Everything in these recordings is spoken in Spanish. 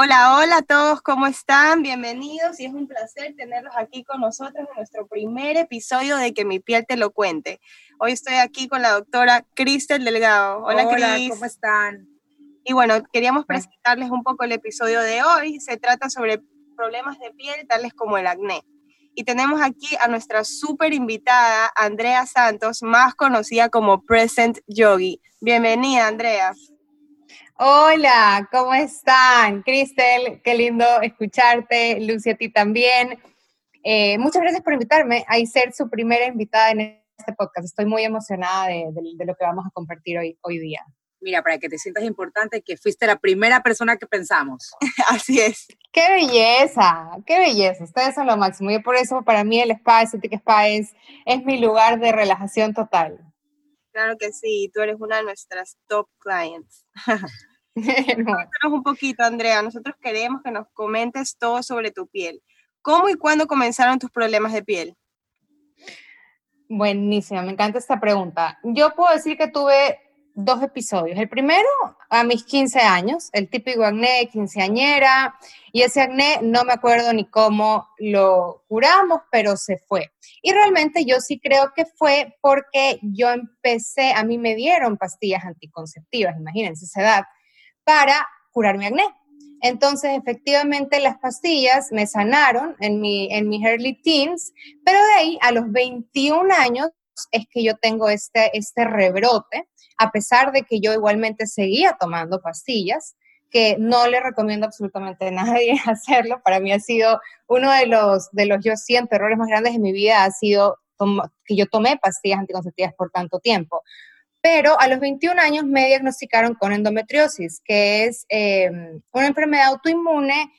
Hola, hola a todos, ¿cómo están? Bienvenidos y es un placer tenerlos aquí con nosotros en nuestro primer episodio de Que mi piel te lo cuente. Hoy estoy aquí con la doctora Cristel Delgado. Hola, hola ¿cómo están? Y bueno, queríamos presentarles un poco el episodio de hoy. Se trata sobre problemas de piel tales como el acné. Y tenemos aquí a nuestra súper invitada, Andrea Santos, más conocida como Present Yogi. Bienvenida, Andrea. Hola, ¿cómo están? Cristel, qué lindo escucharte. Lucy, a ti también. Eh, muchas gracias por invitarme a ser su primera invitada en este podcast. Estoy muy emocionada de, lo que vamos a compartir hoy, hoy día. Mira, para que te sientas importante, que fuiste la primera persona que pensamos. Así es. ¡Qué belleza! ¡Qué belleza! Ustedes son lo máximo. Y por eso, para mí, el spa, Esthetic Spa, es, es mi lugar de relajación total. Claro que sí, tú eres una de nuestras top clients. Cuéntanos un poquito, Andrea. Nosotros queremos que nos comentes todo sobre tu piel. ¿Cómo y cuándo comenzaron tus problemas de piel? Buenísima, me encanta esta pregunta. Yo puedo decir que tuve dos episodios. El primero a mis 15 años, el típico acné quinceañera, y ese acné no me acuerdo ni cómo lo curamos, pero se fue. Y realmente yo sí creo que fue porque yo empecé, a mí me dieron pastillas anticonceptivas, imagínense esa edad, para curar mi acné. Entonces, efectivamente, las pastillas me sanaron en, mi, en mis early teens, pero de ahí a los 21 años es que yo tengo este, este rebrote, a pesar de que yo igualmente seguía tomando pastillas, que no le recomiendo absolutamente a nadie hacerlo. Para mí ha sido uno de los, de los yo siento, errores más grandes de mi vida, ha sido que yo tomé pastillas anticonceptivas por tanto tiempo. Pero a los 21 años me diagnosticaron con endometriosis, que es em, una enfermedad autoinmune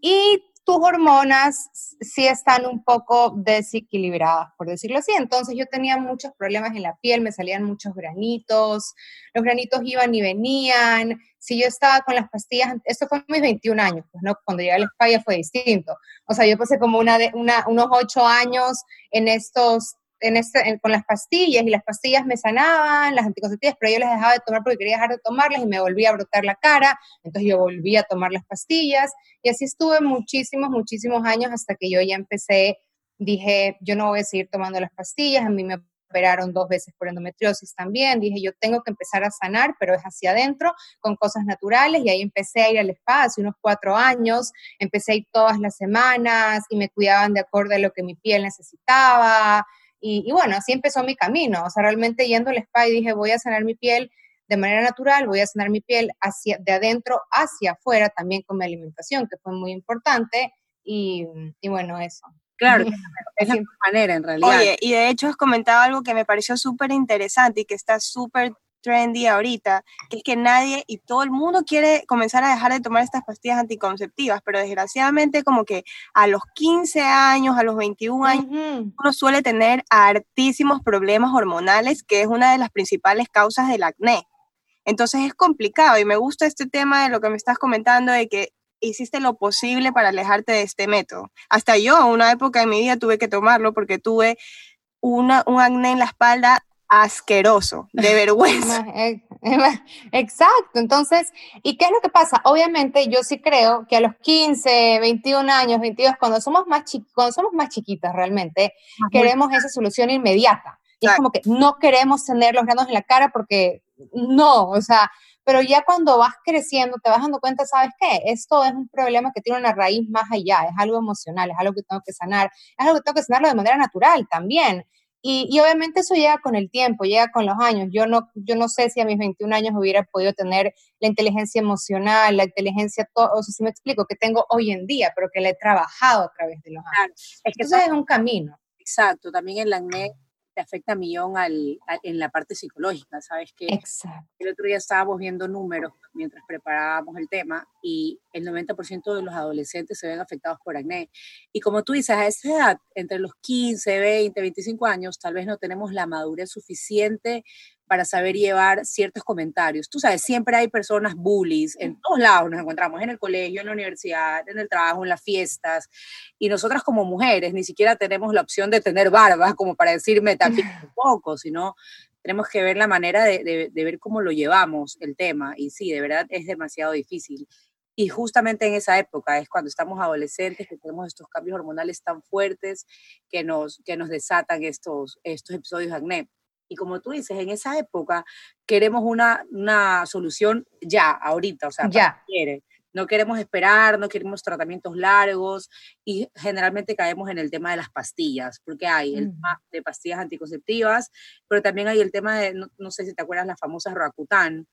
y tus hormonas sí están un poco desequilibradas, por decirlo así. Entonces yo tenía muchos problemas en la piel, me salían muchos granitos, los granitos iban y venían. Si yo estaba con las pastillas, esto fue mis 21 años, pues no, cuando llegué a la España fue distinto. O sea, yo pasé como una, una, unos 8 años en estos este, con las pastillas y las pastillas me sanaban, las anticonceptivas, pero yo las dejaba de tomar porque quería dejar de tomarlas y me volvía a brotar la cara, entonces yo volví a tomar las pastillas y así estuve muchísimos, muchísimos años hasta que yo ya empecé, dije, yo no voy a seguir tomando las pastillas, a mí me operaron dos veces por endometriosis también, dije, yo tengo que empezar a sanar, pero es hacia adentro, con cosas naturales, y ahí empecé a ir al espacio, unos cuatro años, empecé a ir todas las semanas y me cuidaban de acuerdo a lo que mi piel necesitaba, y, bueno, así empezó mi camino. O sea, realmente yendo al spa y dije, voy a sanar mi piel de manera natural, voy a sanar mi piel hacia, de adentro hacia afuera, también con mi alimentación, que fue muy importante. Y, y bueno, eso. Claro, es la manera en realidad. Oye, y de hecho has comentado algo que me pareció súper interesante y que está súper trendy ahorita, que es que nadie y todo el mundo quiere comenzar a dejar de tomar estas pastillas anticonceptivas, pero desgraciadamente como que a los 15 años, a los 21 años, uno suele tener altísimos problemas hormonales, que es una de las principales causas del acné. Entonces es complicado y me gusta este tema de lo que me estás comentando de que hiciste lo posible para alejarte de este método. Hasta yo, una época en mi vida tuve que tomarlo porque tuve una, un acné en la espalda asqueroso, de vergüenza. Exacto, entonces, ¿y qué es lo que pasa? Obviamente yo sí creo que a los 15, 21 años, 22, cuando somos más, cuando somos más chiquitas realmente, queremos esa solución inmediata. Y es como que no queremos tener los granos en la cara porque no, o sea, pero ya cuando vas creciendo te vas dando cuenta, ¿sabes qué? Esto es un problema que tiene una raíz más allá, es algo emocional, es algo que tengo que sanar, es algo que tengo que sanarlo de manera natural también. Y, obviamente eso llega con el tiempo, llega con los años. Yo no, yo no sé si a mis 21 años hubiera podido tener la inteligencia emocional, la inteligencia, o sea, si me explico, que tengo hoy en día, pero que la he trabajado a través de los años. Es que eso es un camino. Exacto, también el acné te afecta a millón al, en la parte psicológica, ¿sabes? Que Exacto. El otro día estábamos viendo números mientras preparábamos el tema y el 90% de los adolescentes se ven afectados por acné. Y como tú dices, a esa edad, entre los 15, 20, 25 años, tal vez no tenemos la madurez suficiente para saber llevar ciertos comentarios. Tú sabes, siempre hay personas bullies, en todos lados nos encontramos, en el colegio, en la universidad, en el trabajo, en las fiestas, y nosotras como mujeres ni siquiera tenemos la opción de tener barba como para decirme también un poco, sino tenemos que ver la manera de, de ver cómo lo llevamos el tema, y sí, de verdad es demasiado difícil. Y justamente en esa época es cuando estamos adolescentes, que tenemos estos cambios hormonales tan fuertes que nos, que nos desatan estos, estos episodios de acné. Y como tú dices, en esa época queremos una, una solución ya, ahorita, o sea, ya. Quiere. No queremos esperar, no queremos tratamientos largos y generalmente caemos en el tema de las pastillas, porque hay el tema de pastillas anticonceptivas, pero también hay el tema de, no, sé si te acuerdas, las famosas Rakután.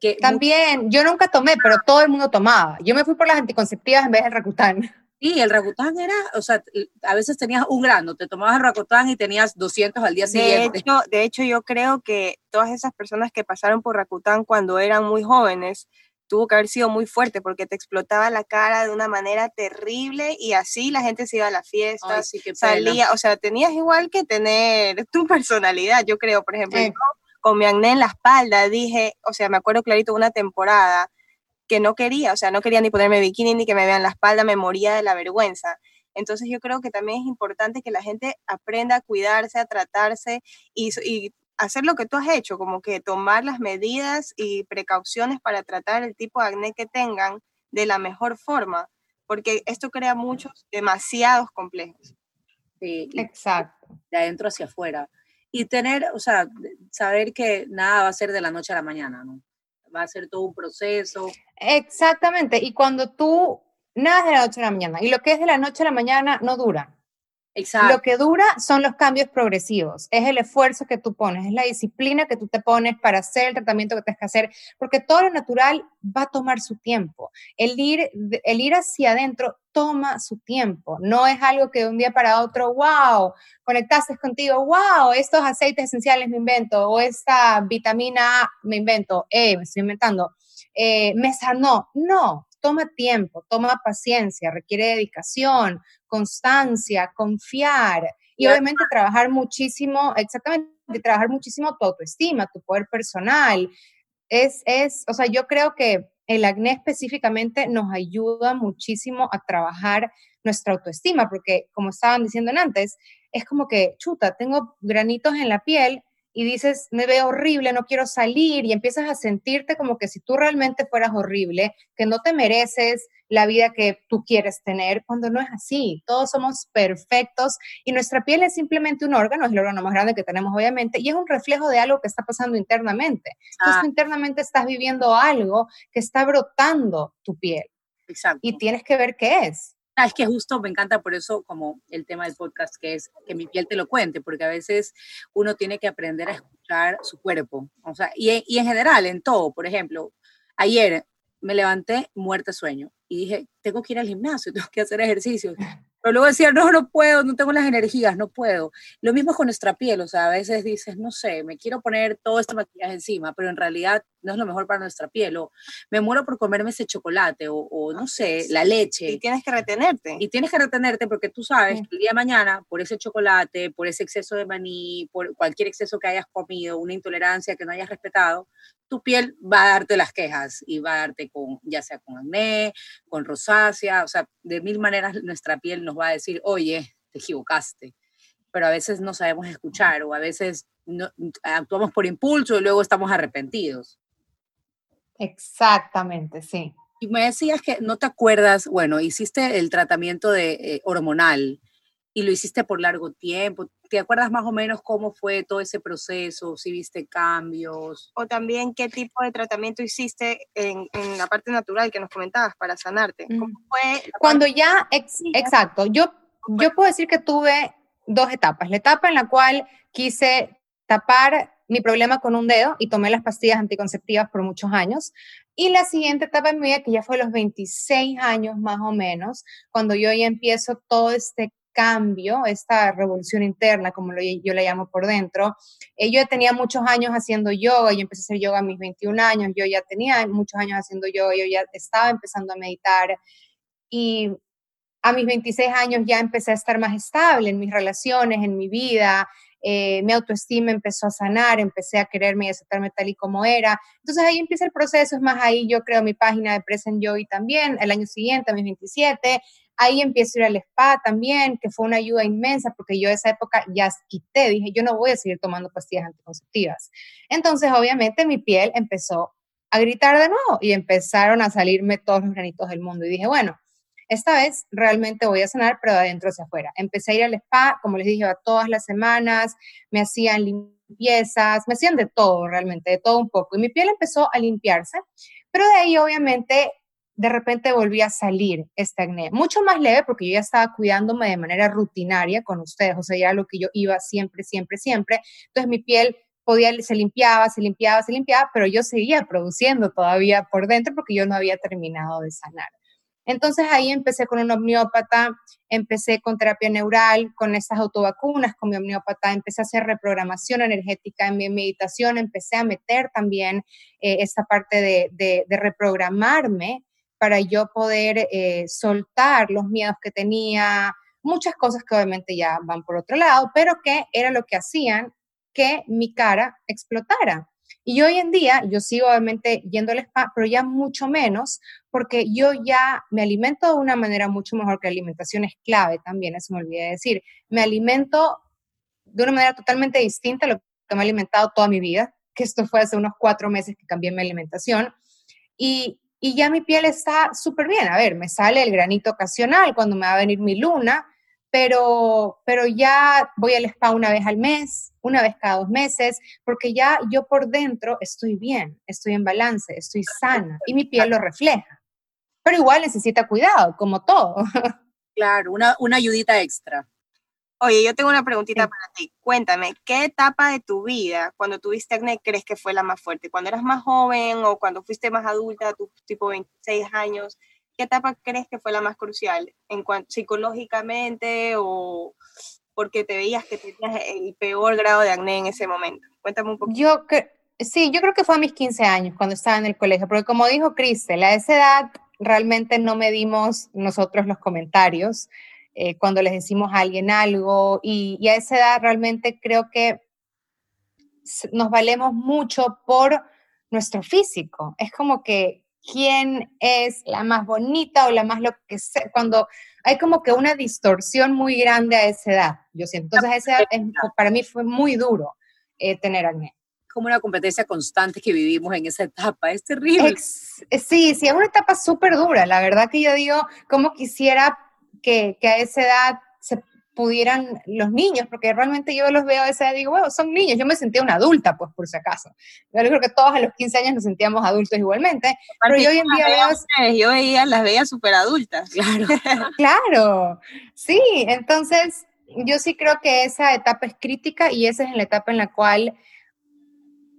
Que También, yo nunca tomé, pero todo el mundo tomaba. Yo me fui por las anticonceptivas en vez del Rakután. Sí, el Rakután era, o sea, a veces tenías un grano, te tomabas el Rakután y tenías 200 al día siguiente. De hecho, de hecho, yo creo que todas esas personas que pasaron por Rakután cuando eran muy jóvenes, tuvo que haber sido muy fuerte porque te explotaba la cara de una manera terrible y así la gente se iba a la fiesta, salía, o sea, tenías igual que tener tu personalidad, yo creo, por ejemplo, con mi acné en la espalda, dije, o sea, me acuerdo clarito una temporada que no quería, o sea, no quería ni ponerme bikini ni que me vean la espalda, me moría de la vergüenza. Entonces yo creo que también es importante que la gente aprenda a cuidarse, a tratarse y, y hacer lo que tú has hecho, como que tomar las medidas y precauciones para tratar el tipo de acné que tengan de la mejor forma, porque esto crea muchos, demasiados complejos. Sí, exacto. De adentro hacia afuera. Y tener, o sea, saber que nada va a ser de la noche a la mañana, ¿no? Va a ser todo un proceso. Exactamente, y cuando tú, nada de la noche a la mañana, y lo que es de la noche a la mañana no dura. Exacto. Lo que dura son los cambios progresivos, es el esfuerzo que tú pones, es la disciplina que tú te pones para hacer el tratamiento que tienes que hacer, porque todo lo natural va a tomar su tiempo. El ir, el ir hacia adentro toma su tiempo, no es algo que de un día para otro, wow, conectaste contigo, wow, estos aceites esenciales me invento, o esta vitamina A me invento, eh, me estoy inventando, eh, me sanó. No, toma tiempo, toma paciencia, requiere dedicación, constancia, confiar y obviamente trabajar muchísimo, exactamente, trabajar muchísimo tu autoestima, tu poder personal. Es, es, o sea, yo creo que el acné específicamente nos ayuda muchísimo a trabajar nuestra autoestima, porque como estaban diciendo antes, es como que, chuta, tengo granitos en la piel, y dices, me veo horrible, no quiero salir y empiezas a sentirte como que si tú realmente fueras horrible, que no te mereces la vida que tú quieres tener, cuando no es así. Todos somos perfectos y nuestra piel es simplemente un órgano, es el órgano más grande que tenemos obviamente, y es un reflejo de algo que está pasando internamente. Entonces, ah. internamente estás viviendo algo que está brotando tu piel. Exacto. Y tienes que ver qué es. Ah, es que justo me encanta por eso como el tema del podcast, que es que mi piel te lo cuente, porque a veces uno tiene que aprender a escuchar su cuerpo, o sea, y, y en general, en todo, por ejemplo, ayer me levanté muerta sueño y dije, tengo que ir al gimnasio, tengo que hacer ejercicio. Pero luego decía, no, no puedo, no tengo las energías, no puedo. Lo mismo con nuestra piel, o sea, a veces dices, no sé, me quiero poner todo este maquillaje encima, pero en realidad no es lo mejor para nuestra piel, o me muero por comerme ese chocolate, o, no sé, la leche. Y tienes que retenerte. Y tienes que retenerte porque tú sabes que el día de mañana, por ese chocolate, por ese exceso de maní, por cualquier exceso que hayas comido, una intolerancia que no hayas respetado, tu piel va a darte las quejas y va a darte con, ya sea con acné, con rosácea, o sea, de mil maneras nuestra piel nos va a decir, oye, te equivocaste, pero a veces no sabemos escuchar o a veces no, actuamos por impulso y luego estamos arrepentidos. Exactamente, sí. Y me decías que no te acuerdas, bueno, hiciste el tratamiento de, eh, hormonal y lo hiciste por largo tiempo. ¿Te acuerdas más o menos cómo fue todo ese proceso? Si viste cambios. O también qué tipo de tratamiento hiciste en, en la parte natural que nos comentabas para sanarte. ¿Cómo fue? Cuando ya, exacto, yo, yo puedo decir que tuve dos etapas. La etapa en la cual quise tapar mi problema con un dedo y tomé las pastillas anticonceptivas por muchos años. Y la siguiente etapa en mi vida, que ya fue los 26 años más o menos, cuando yo ya empiezo todo este cambio, esta revolución interna, como yo la llamo por dentro. Eh, yo tenía muchos años haciendo yoga, yo empecé a hacer yoga a mis 21 años, yo ya tenía muchos años haciendo yoga, yo ya estaba empezando a meditar y a mis 26 años ya empecé a estar más estable en mis relaciones, en mi vida, eh, mi autoestima empezó a sanar, empecé a quererme y aceptarme tal y como era. Entonces ahí empieza el proceso, es más, ahí yo creo mi página de Present Joy también, el año siguiente, a mis 27, ahí empiezo a ir al spa también, que fue una ayuda inmensa porque yo esa época ya quité, dije, yo no voy a seguir tomando pastillas anticonceptivas. Entonces obviamente mi piel empezó a gritar de nuevo y empezaron a salirme todos los granitos del mundo y dije, bueno, esta vez realmente voy a sanar, pero de adentro hacia afuera. Empecé a ir al spa, como les dije, todas las semanas, me hacían limpiezas, me hacían de todo realmente, de todo un poco. Y mi piel empezó a limpiarse, pero de ahí obviamente de repente volví a salir este acné. Mucho más leve porque yo ya estaba cuidándome de manera rutinaria con ustedes, o sea, ya lo que yo iba siempre, siempre, siempre. Entonces mi piel podía, se limpiaba, se limpiaba, se limpiaba, pero yo seguía produciendo todavía por dentro porque yo no había terminado de sanar. Entonces ahí empecé con un omniópata, empecé con terapia neural, con estas autovacunas con mi omniópata, empecé a hacer reprogramación energética en mi meditación, empecé a meter también eh, esta parte de, reprogramarme para yo poder eh, soltar los miedos que tenía, muchas cosas que obviamente ya van por otro lado, pero que era lo que hacían que mi cara explotara. Y hoy en día yo sigo obviamente yendo al spa, pero ya mucho menos, porque yo ya me alimento de una manera mucho mejor, que la alimentación es clave también, eso me olvidé de decir. Me alimento de una manera totalmente distinta a lo que me he alimentado toda mi vida, que esto fue hace unos cuatro meses que cambié mi alimentación. Y, y ya mi piel está súper bien. A ver, me sale el granito ocasional cuando me va a venir mi luna, pero, pero ya voy al spa una vez al mes, una vez cada dos meses, porque ya yo por dentro estoy bien, estoy en balance, estoy sana y mi piel lo refleja. Pero igual necesita cuidado, como todo. Claro, una, una ayudita extra. Oye, yo tengo una preguntita para ti. Cuéntame, ¿qué etapa de tu vida, cuando tuviste acné, crees que fue la más fuerte? ¿Cuando eras más joven o cuando fuiste más adulta, tu tipo 26 años? ¿Qué etapa crees que fue la más crucial? En cuanto psicológicamente o porque te veías que tenías el peor grado de acné en ese momento? Cuéntame un poco. Yo sí, yo creo que fue a mis 15 años cuando estaba en el colegio, porque como dijo Cristel, a esa edad realmente no medimos nosotros los comentarios eh, cuando les decimos a alguien algo y, y a esa edad realmente creo que nos valemos mucho por nuestro físico. Es como que quién es la más bonita o la más lo que sea, cuando hay como que una distorsión muy grande a esa edad, yo siento. Entonces, esa edad para mí fue muy duro eh, tener acné. Como una competencia constante que vivimos en esa etapa, es terrible. Eh, sí, sí, es una etapa súper dura, la verdad que yo digo, como quisiera que, que a esa edad pudieran los niños, porque realmente yo los veo a esa edad y digo, bueno, son niños, yo me sentía una adulta, pues por si acaso. Yo creo que todos a los 15 años nos sentíamos adultos igualmente, pero yo hoy en día veo... Yo veía, las veía súper adultas. Claro. claro, sí, entonces yo sí creo que esa etapa es crítica y esa es la etapa en la cual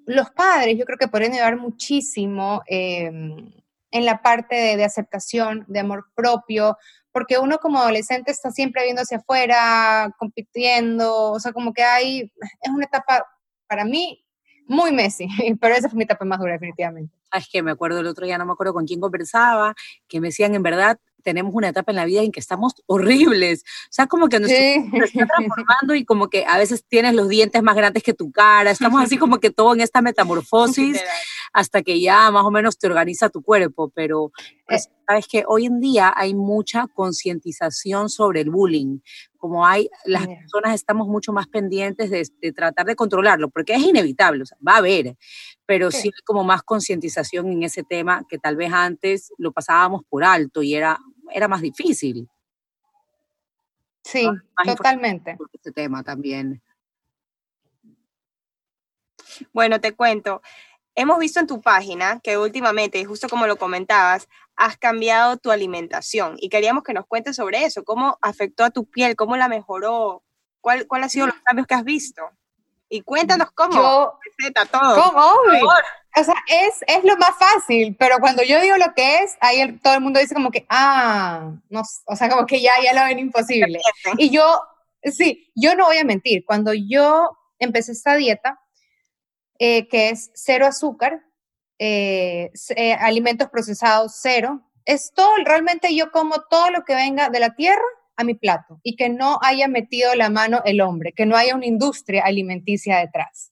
los padres, yo creo que pueden ayudar muchísimo em, en la parte de, de, aceptación, de amor propio, porque uno como adolescente está siempre viendo hacia afuera, compitiendo, o sea, como que hay, es una etapa para mí muy Messi, pero esa fue mi etapa más dura definitivamente. Ah, es que me acuerdo el otro día, no me acuerdo con quién conversaba, que me decían, en verdad, tenemos una etapa en la vida en que estamos horribles. O sea, como que nos estamos transformando y como que a veces tienes los dientes más grandes que tu cara. Estamos así como que todo en esta metamorfosis hasta que ya más o menos te organiza tu cuerpo. Pero pues, eh. sabes que hoy en día hay mucha concientización sobre el bullying. Como hay, las personas estamos mucho más pendientes de, tratar de controlarlo, porque es inevitable, o sea, va a haber, pero sí. sí hay como más concientización en ese tema que tal vez antes lo pasábamos por alto y era era más difícil. Sí, totalmente. Este tema también. Bueno, te cuento. Hemos visto en tu página que últimamente, justo como lo comentabas, has cambiado tu alimentación y queríamos que nos cuentes sobre eso, cómo afectó a tu piel, cómo la mejoró, cuál, cuál han sido los cambios que has visto. Y cuéntanos cómo, Yo, receta, todo. ¿Cómo? o sea, es, es lo más fácil, pero cuando yo digo lo que es, ahí todo el mundo dice como que, ah, no, o sea, como que ya, ya lo ven imposible. Y yo, sí, yo no voy a mentir, cuando yo empecé esta dieta, eh, que es cero azúcar, eh, eh, alimentos procesados cero, es todo, realmente yo como todo lo que venga de la tierra a mi plato y que no haya metido la mano el hombre, que no haya una industria alimenticia detrás.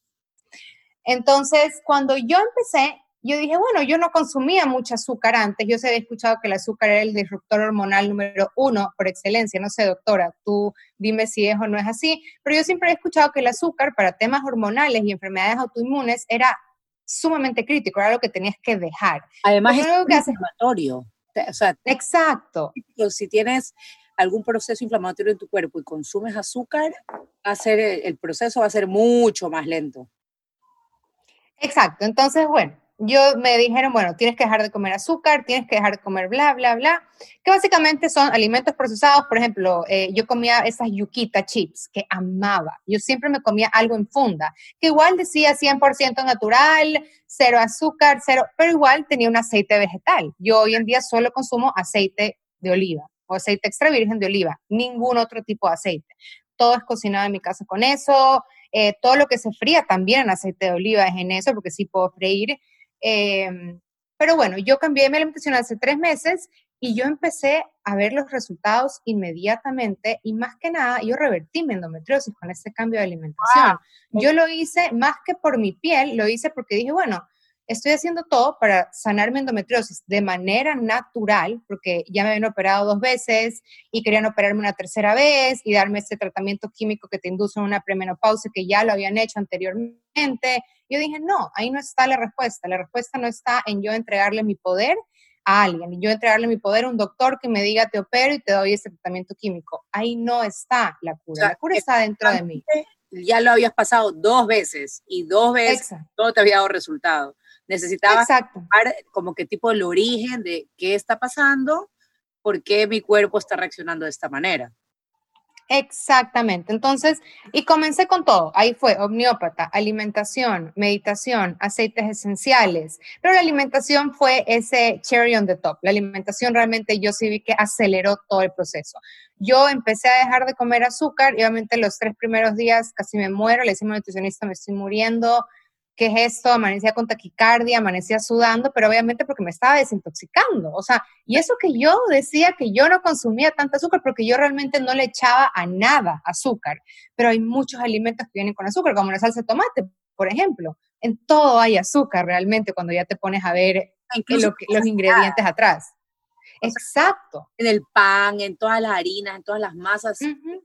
Entonces, cuando yo empecé, yo dije, bueno, yo no consumía mucho azúcar antes, yo se había escuchado que el azúcar era el disruptor hormonal número uno por excelencia, no sé, doctora, tú dime si es o no es así, pero yo siempre he escuchado que el azúcar para temas hormonales y enfermedades autoinmunes era sumamente crítico, era lo que tenías que dejar. Además, es inflamatorio. O sea, Exacto. Si tienes algún proceso inflamatorio en tu cuerpo y consumes azúcar, va a ser, el proceso va a ser mucho más lento. Exacto. Entonces, bueno, yo me dijeron, bueno, tienes que dejar de comer azúcar, tienes que dejar de comer bla, bla, bla, que básicamente son alimentos procesados. Por ejemplo, eh, yo comía esas yuquita chips que amaba. Yo siempre me comía algo en funda, que igual decía 100% natural, cero azúcar, cero, pero igual tenía un aceite vegetal. Yo hoy en día solo consumo aceite de oliva o aceite extra virgen de oliva, ningún otro tipo de aceite. Todo es cocinado en mi casa con eso, eh, todo lo que se fría también en aceite de oliva es en eso, porque sí puedo freír. Em, pero bueno, yo cambié mi alimentación hace tres meses y yo empecé a ver los resultados inmediatamente y más que nada yo revertí mi endometriosis con este cambio de alimentación. Yo lo hice más que por mi piel, lo hice porque dije, bueno, estoy haciendo todo para sanar mi endometriosis de manera natural, porque ya me habían operado dos veces y querían operarme una tercera vez y darme ese tratamiento químico que te induce a una premenopausia que ya lo habían hecho anteriormente. Yo dije, no, ahí no está la respuesta. La respuesta no está en yo entregarle mi poder a alguien yo entregarle mi poder a un doctor que me diga te opero y te doy ese tratamiento químico. Ahí no está la cura. la cura está dentro de mí. Ya lo habías pasado dos veces y dos veces todo te había dado resultado. Necesitaba saber como qué tipo el origen de qué está pasando, por qué mi cuerpo está reaccionando de esta manera. Exactamente. Entonces, y comencé con todo. Ahí fue omniópata, alimentación, meditación, aceites esenciales. Pero la alimentación fue ese cherry on the top. La alimentación realmente yo sí vi que aceleró todo el proceso. Yo empecé a dejar de comer azúcar y obviamente los tres primeros días casi me muero. Le decimos a nutricionista, me estoy muriendo. ¿Qué es esto? Amanecía con taquicardia, amanecía sudando, pero obviamente porque me estaba desintoxicando. O sea, y eso que yo decía que yo no consumía tanta azúcar porque yo realmente no le echaba a nada azúcar. Pero hay muchos alimentos que vienen con azúcar, como la salsa de tomate, por ejemplo. En todo hay azúcar realmente cuando ya te pones a ver los ingredientes atrás. Exacto. En el pan, en todas las harinas, en todas las masas.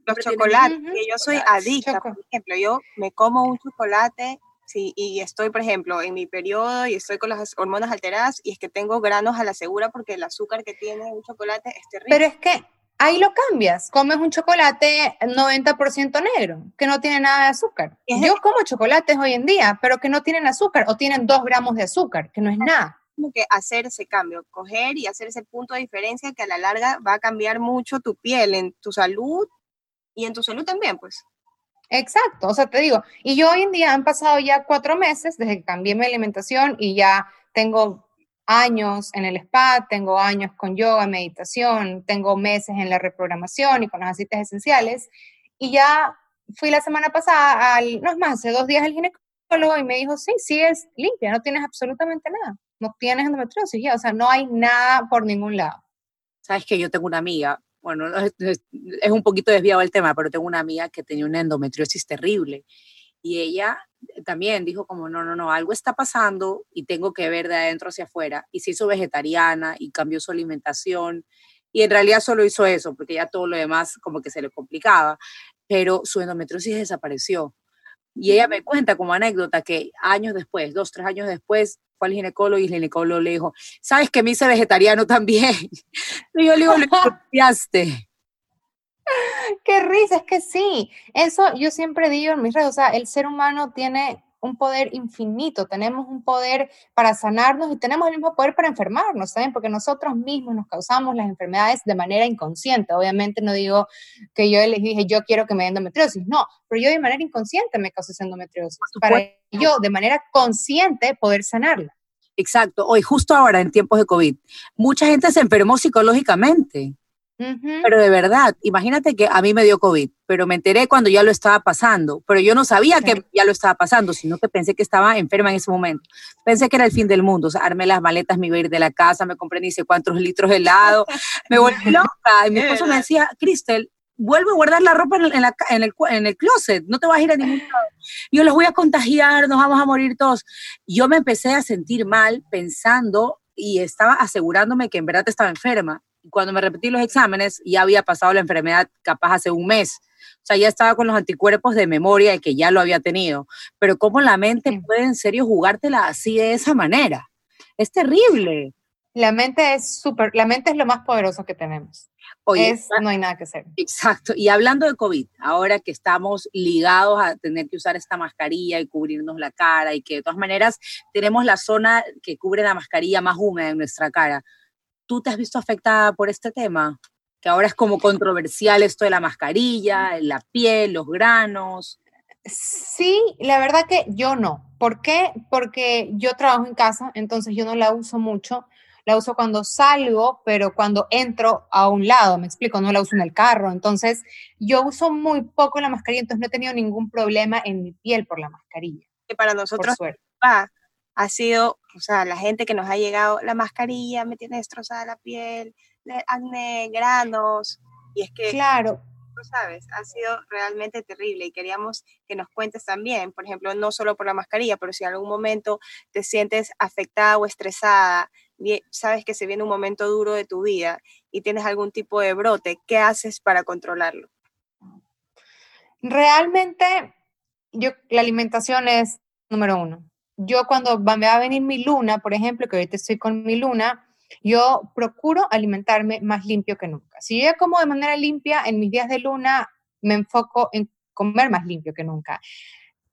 Los chocolates, que yo soy adicta, por ejemplo, yo me como un chocolate Sí, y estoy, por ejemplo, en mi periodo y estoy con las hormonas alteradas y es que tengo granos a la segura porque el azúcar que tiene un chocolate es terrible. Pero es que ahí lo cambias, comes un chocolate 90% negro, que no tiene nada de azúcar. Yo como chocolates hoy en día, pero que no tienen azúcar o tienen 2 gramos de azúcar, que no es nada. Como que hacer ese cambio, coger y hacer ese punto de diferencia que a la larga va a cambiar mucho tu piel, en tu salud y en tu salud también, pues. Exacto, o sea, te digo, y yo hoy en día han pasado ya cuatro meses desde que cambié mi alimentación y ya tengo años en el spa, tengo años con yoga, meditación, tengo meses en la reprogramación y con los aceites esenciales. Y ya fui la semana pasada, al, no es más, hace dos días al ginecólogo y me dijo, sí, sí es limpia, no tienes absolutamente nada, no tienes endometriosis ya, o sea, no hay nada por ningún lado. Sabes que yo tengo una amiga bueno, es, un poquito desviado el tema, pero tengo una amiga que tenía una endometriosis terrible y ella también dijo como, no, no, no, algo está pasando y tengo que ver de adentro hacia afuera. Y se hizo vegetariana y cambió su alimentación. Y en realidad solo hizo eso, porque ya todo lo demás como que se le complicaba, pero su endometriosis desapareció. Y ella me cuenta como anécdota que años después, dos, tres años después, fue al ginecólogo y el ginecólogo le dijo, ¿sabes que me hice vegetariano también? Y yo le digo, ¿lo copiaste? Qué risa, es que sí. Eso yo siempre digo en mis redes, o sea, el ser humano tiene un poder infinito, tenemos un poder para sanarnos y tenemos el mismo poder para enfermarnos, ¿saben? Porque nosotros mismos nos causamos las enfermedades de manera inconsciente. Obviamente no digo que yo les dije, yo quiero que me den endometriosis, no, pero yo de manera inconsciente me causé endometriosis. Para yo de manera consciente poder sanarla. Exacto. Hoy, justo ahora, en tiempos de COVID, mucha gente se enfermó psicológicamente. Pero de verdad, imagínate que a mí me dio COVID, pero me enteré cuando ya lo estaba pasando, pero yo no sabía que ya lo estaba pasando, sino que pensé que estaba enferma en ese momento. Pensé que era el fin del mundo, o sea, armé las maletas, me iba a ir de la casa, me compré ni sé cuántos litros de helado, me volví loca. Y mi esposo me decía, Cristel, vuelve a guardar la ropa en, el, en el closet, no te vas a ir a ningún lado. Yo los voy a contagiar, nos vamos a morir todos. Yo me empecé a sentir mal pensando y estaba asegurándome que en verdad estaba enferma cuando me repetí los exámenes, ya había pasado la enfermedad capaz hace un mes. O sea, ya estaba con los anticuerpos de memoria de que ya lo había tenido. Pero cómo la mente puede en serio jugártela así de esa manera. Es terrible. La mente es súper, la mente es lo más poderoso que tenemos. Oye, no hay nada que hacer. Exacto. Y hablando de COVID, ahora que estamos ligados a tener que usar esta mascarilla y cubrirnos la cara y que de todas maneras tenemos la zona que cubre la mascarilla más húmeda en nuestra cara ¿Tú te has visto afectada por este tema? Que ahora es como controversial esto de la mascarilla, la piel, los granos. Sí, la verdad que yo no. ¿Por qué? Porque yo trabajo en casa, entonces yo no la uso mucho. La uso cuando salgo, pero cuando entro a un lado, me explico, no la uso en el carro. Entonces, yo uso muy poco la mascarilla, entonces no he tenido ningún problema en mi piel por la mascarilla. Que para nosotros ha sido, o sea, la gente que nos ha llegado, la mascarilla me tiene destrozada la piel, acné, granos, y es que... Claro. Tú sabes, ha sido realmente terrible y queríamos que nos cuentes también, por ejemplo, no solo por la mascarilla, pero si en algún momento te sientes afectada o estresada, sabes que se viene un momento duro de tu vida y tienes algún tipo de brote, ¿qué haces para controlarlo? Realmente, yo, la alimentación es número uno yo cuando me va a venir mi luna, por ejemplo, que ahorita estoy con mi luna, yo procuro alimentarme más limpio que nunca. Si yo como de manera limpia, en mis días de luna me enfoco en comer más limpio que nunca.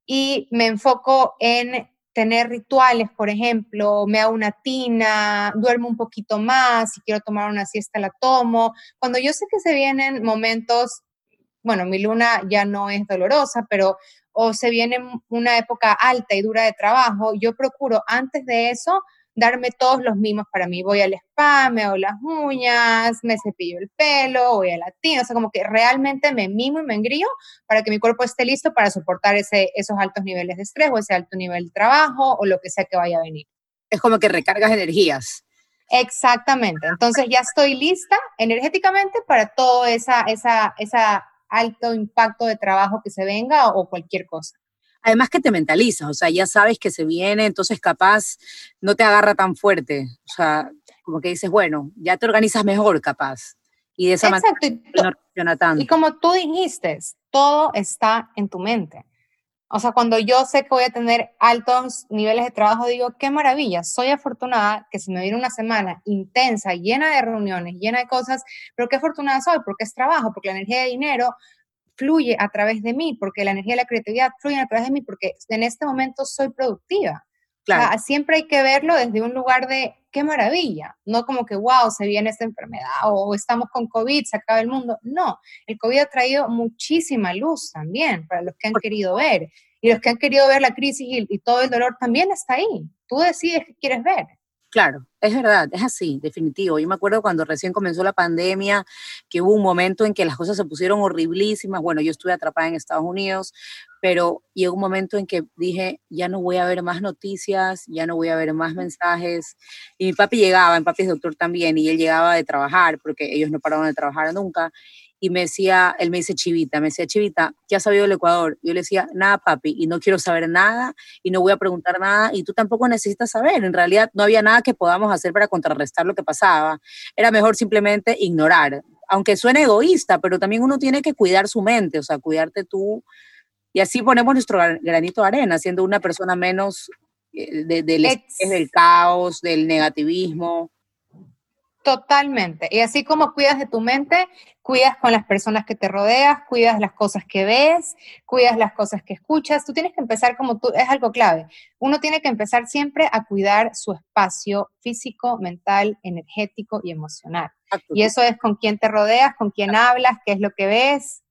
Y me enfoco en tener rituales, por ejemplo, me hago una tina, duermo un poquito más, si quiero tomar una siesta la tomo. Cuando yo sé que se vienen momentos, bueno, mi luna ya no es dolorosa, pero o se viene una época alta y dura de trabajo, yo procuro antes de eso darme todos los mimos para mí. Voy al spa, me hago las uñas, me cepillo el pelo, voy a la tina, o sea, como que realmente me mimo y me engrío para que mi cuerpo esté listo para soportar ese, esos altos niveles de estrés o ese alto nivel de trabajo o lo que sea que vaya a venir. Es como que recargas energías. Exactamente. Entonces ya estoy lista energéticamente para todo esa, esa, esa alto impacto de trabajo que se venga o cualquier cosa. Además que te mentalizas, o sea, ya sabes que se viene, entonces capaz no te agarra tan fuerte, o sea, como que dices, bueno, ya te organizas mejor capaz. Y de esa manera no tanto. Y como tú dijiste, todo está en tu mente. O sea, cuando yo sé que voy a tener altos niveles de trabajo, digo, qué maravilla, soy afortunada que se me viene una semana intensa, llena de reuniones, llena de cosas, pero qué afortunada soy, porque es trabajo, porque la energía de dinero fluye a través de mí, porque la energía de la creatividad fluye a través de mí, porque en este momento soy productiva. Claro. siempre hay que verlo desde un lugar de qué maravilla, no como que, wow, se viene esta enfermedad o estamos con COVID, se acaba el mundo. No, el COVID ha traído muchísima luz también para los que han querido ver. Y los que han querido ver la crisis y, y todo el dolor también está ahí. Tú decides qué quieres ver. Claro, es verdad, es así, definitivo. Yo me acuerdo cuando recién comenzó la pandemia, que hubo un momento en que las cosas se pusieron horriblísimas. Bueno, yo estuve atrapada en Estados Unidos, pero llegó un momento en que dije, ya no voy a ver más noticias, ya no voy a ver más mensajes. Y mi papi llegaba, mi papi es doctor también, y él llegaba de trabajar, porque ellos no paraban de trabajar nunca y me decía, él me dice Chivita, me decía Chivita, ¿qué has sabido del Ecuador? Yo le decía, nada papi, y no quiero saber nada, y no voy a preguntar nada, y tú tampoco necesitas saber, en realidad no había nada que podamos hacer para contrarrestar lo que pasaba, era mejor simplemente ignorar, aunque suene egoísta, pero también uno tiene que cuidar su mente, o sea, cuidarte tú, y así ponemos nuestro granito de arena, siendo una persona menos eh, del del caos, del negativismo. Totalmente. Y así como cuidas de tu mente, cuidas con las personas que te rodeas, cuidas las cosas que ves, cuidas las cosas que escuchas. Tú tienes que empezar como tú, es algo clave. Uno tiene que empezar siempre a cuidar su espacio físico, mental, energético y emocional. Y eso es con quién te rodeas, con quién hablas, qué es lo que ves.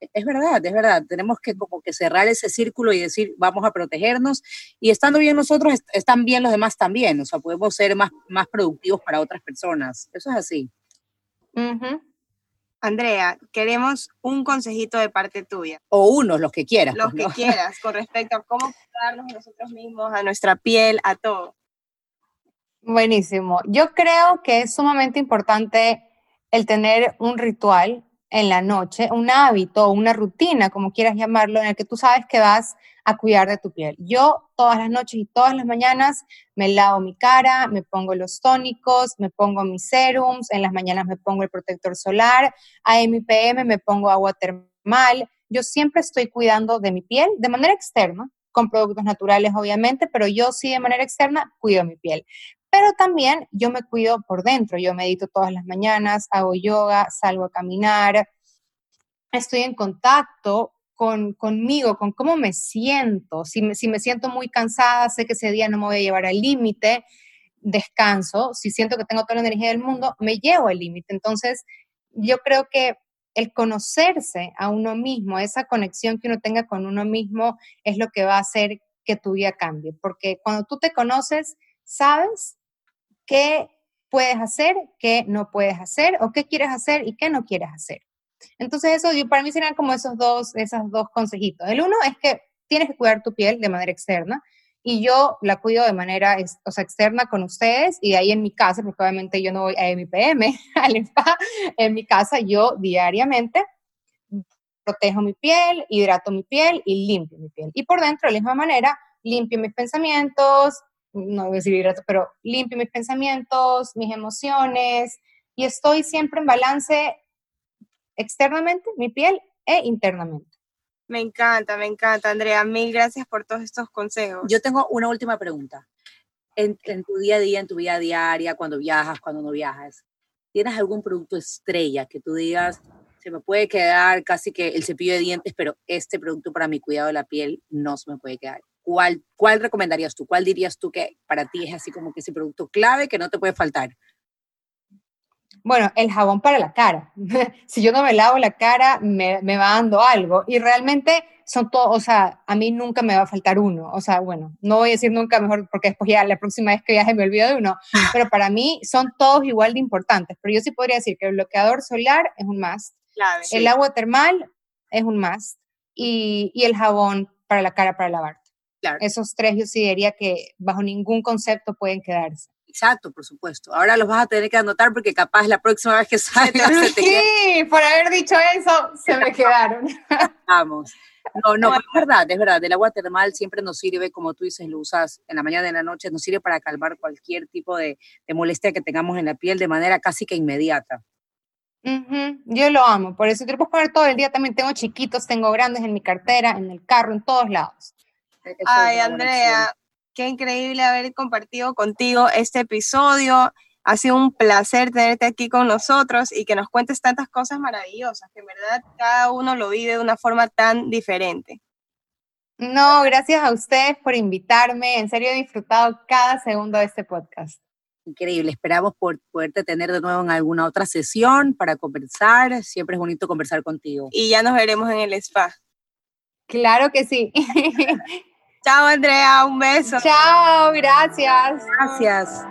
Es verdad, es verdad. Tenemos que como que cerrar ese círculo y decir, vamos a protegernos. Y estando bien nosotros, están bien los demás también. O sea, podemos ser más, más productivos para otras personas. Eso es así. Andrea, queremos un consejito de parte tuya. O unos, los que quieras. Los pues, que quieras, con respecto a cómo cuidarnos a nosotros mismos, a nuestra piel, a todo. Buenísimo. Yo creo que es sumamente importante el tener un ritual en la noche, un hábito, una rutina, como quieras llamarlo, en el que tú sabes que vas a cuidar de tu piel. Yo todas las noches y todas las mañanas me lavo mi cara, me pongo los tónicos, me pongo mis serums, en las mañanas me pongo el protector solar, a PM me pongo agua termal. Yo siempre estoy cuidando de mi piel de manera externa, con productos naturales obviamente, pero yo sí de manera externa cuido mi piel. Pero también yo me cuido por dentro, yo medito todas las mañanas, hago yoga, salgo a caminar, estoy en contacto con, conmigo, con cómo me siento. Si me, si me siento muy cansada, sé que ese día no me voy a llevar al límite, descanso. Si siento que tengo toda la energía del mundo, me llevo al límite. Entonces, yo creo que el conocerse a uno mismo, esa conexión que uno tenga con uno mismo, es lo que va a hacer que tu vida cambie. Porque cuando tú te conoces, sabes qué puedes hacer, qué no puedes hacer, o qué quieres hacer y qué no quieres hacer. Entonces, eso para mí serían como esos dos, esos dos consejitos. El uno es que tienes que cuidar tu piel de manera externa y yo la cuido de manera o sea, externa con ustedes y ahí en mi casa, porque obviamente yo no voy a MPM, al spa, en mi casa yo diariamente protejo mi piel, hidrato mi piel y limpio mi piel. Y por dentro, de la misma manera, limpio mis pensamientos, no voy a decir hidrato, pero limpio mis pensamientos, mis emociones y estoy siempre en balance externamente, mi piel, e internamente. Me encanta, me encanta, Andrea. Mil gracias por todos estos consejos. Yo tengo una última pregunta. En, tu día a día, en tu vida diaria, cuando viajas, cuando no viajas, ¿tienes algún producto estrella que tú digas, se me puede quedar casi que el cepillo de dientes, pero este producto para mi cuidado de la piel no se me puede quedar? ¿Cuál, cuál recomendarías tú? ¿Cuál dirías tú que para ti es así como que ese producto clave que no te puede faltar? Bueno, el jabón para la cara. si yo no me lavo la cara, me, me va dando algo. Y realmente son todos, o sea, a mí nunca me va a faltar uno. O sea, bueno, no voy a decir nunca mejor porque después ya la próxima vez que viaje me olvido de uno. Pero para mí son todos igual de importantes. Pero yo sí podría decir que el bloqueador solar es un must. el agua termal es un must. Y, y, el jabón para la cara para lavarte. Claro. Esos tres yo sí diría que bajo ningún concepto pueden quedarse. Exacto, por supuesto. Ahora los vas a tener que anotar porque capaz la próxima vez que salgas se te Sí, por haber dicho eso, se me quedaron. Vamos. No, no, es verdad, es verdad. El agua termal siempre nos sirve, como tú dices, lo usas en la mañana y en la noche, nos sirve para calmar cualquier tipo de, molestia que tengamos en la piel de manera casi que inmediata. Yo lo amo, por eso te lo puedo poner todo el día. También tengo chiquitos, tengo grandes en mi cartera, en el carro, en todos lados. Ay, Andrea, Qué increíble haber compartido contigo este episodio. Ha sido un placer tenerte aquí con nosotros y que nos cuentes tantas cosas maravillosas, que en verdad cada uno lo vive de una forma tan diferente. No, gracias a ustedes por invitarme. En serio he disfrutado cada segundo de este podcast. Increíble. Esperamos por poderte tener de nuevo en alguna otra sesión para conversar. Siempre es bonito conversar contigo. Y ya nos veremos en el spa. Claro que sí. Chao, Andrea, un beso. Chao, gracias. Gracias.